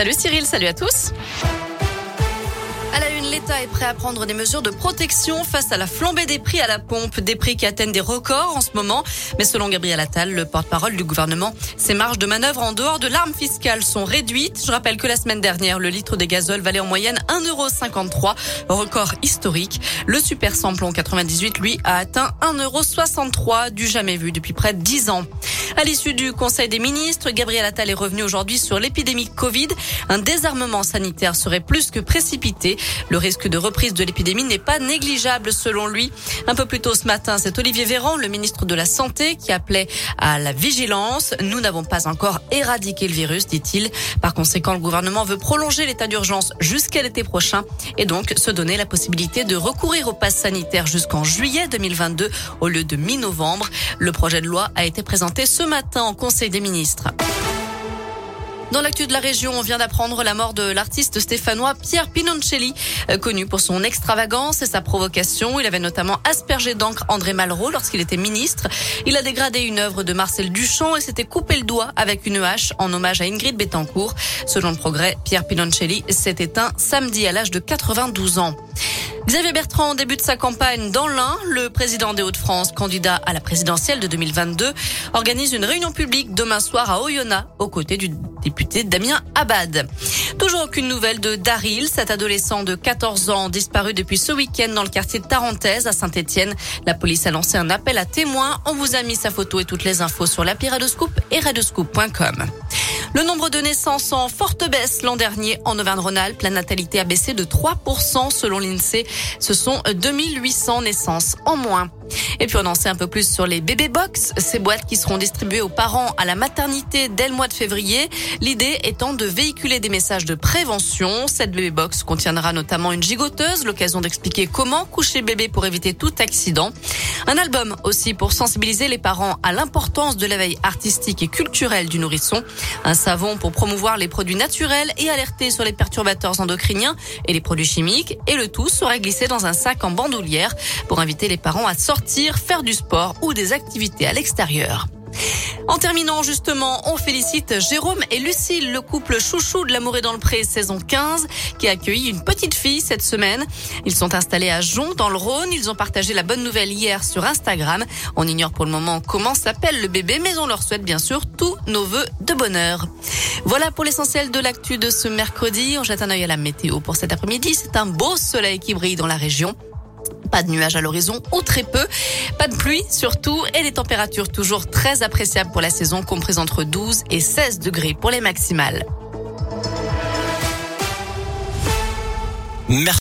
Salut Cyril, salut à tous. À la une, l'État est prêt à prendre des mesures de protection face à la flambée des prix à la pompe, des prix qui atteignent des records en ce moment. Mais selon Gabriel Attal, le porte-parole du gouvernement, ces marges de manœuvre en dehors de l'arme fiscale sont réduites. Je rappelle que la semaine dernière, le litre de gazole valait en moyenne 1,53€, record historique. Le super samplon 98, lui, a atteint 1,63€, du jamais vu depuis près de 10 ans. À l'issue du Conseil des ministres, Gabriel Attal est revenu aujourd'hui sur l'épidémie Covid. Un désarmement sanitaire serait plus que précipité. Le risque de reprise de l'épidémie n'est pas négligeable selon lui. Un peu plus tôt ce matin, c'est Olivier Véran, le ministre de la Santé, qui appelait à la vigilance. Nous n'avons pas encore éradiqué le virus, dit-il. Par conséquent, le gouvernement veut prolonger l'état d'urgence jusqu'à l'été prochain et donc se donner la possibilité de recourir au pass sanitaire jusqu'en juillet 2022 au lieu de mi-novembre. Le projet de loi a été présenté matin en Conseil des ministres. Dans l'actu de la région, on vient d'apprendre la mort de l'artiste stéphanois Pierre Pinoncelli, euh, connu pour son extravagance et sa provocation. Il avait notamment aspergé d'encre André Malraux lorsqu'il était ministre. Il a dégradé une œuvre de Marcel Duchamp et s'était coupé le doigt avec une hache en hommage à Ingrid Betancourt. Selon le progrès, Pierre Pinoncelli s'est éteint samedi à l'âge de 92 ans. Xavier Bertrand débute sa campagne dans l'Ain. Le président des Hauts-de-France, candidat à la présidentielle de 2022, organise une réunion publique demain soir à Oyonnax aux côtés du député Damien Abad. Toujours aucune nouvelle de Daryl, cet adolescent de 14 ans disparu depuis ce week-end dans le quartier de Tarentaise à Saint-Etienne. La police a lancé un appel à témoins. On vous a mis sa photo et toutes les infos sur l'appli Radoscoop et radoscoop.com. Le nombre de naissances en forte baisse l'an dernier en Auvergne-Rhône-Alpes. La natalité a baissé de 3% selon l'INSEE. Ce sont 2800 naissances en moins. Et puis on en sait un peu plus sur les bébé box, ces boîtes qui seront distribuées aux parents à la maternité dès le mois de février. L'idée étant de véhiculer des messages de prévention. Cette bébé box contiendra notamment une gigoteuse, l'occasion d'expliquer comment coucher bébé pour éviter tout accident. Un album aussi pour sensibiliser les parents à l'importance de l'éveil artistique et culturel du nourrisson. Un savon pour promouvoir les produits naturels et alerter sur les perturbateurs endocriniens et les produits chimiques. Et le tout sera glissé dans un sac en bandoulière pour inviter les parents à faire du sport ou des activités à l'extérieur. En terminant justement, on félicite Jérôme et Lucille, le couple chouchou de l'amour et dans le pré saison 15, qui a accueilli une petite fille cette semaine. Ils sont installés à Jon dans le Rhône. Ils ont partagé la bonne nouvelle hier sur Instagram. On ignore pour le moment comment s'appelle le bébé, mais on leur souhaite bien sûr tous nos voeux de bonheur. Voilà pour l'essentiel de l'actu de ce mercredi. On jette un œil à la météo pour cet après-midi. C'est un beau soleil qui brille dans la région. Pas de nuages à l'horizon ou très peu. Pas de pluie surtout et les températures toujours très appréciables pour la saison comprises entre 12 et 16 degrés pour les maximales. Merci.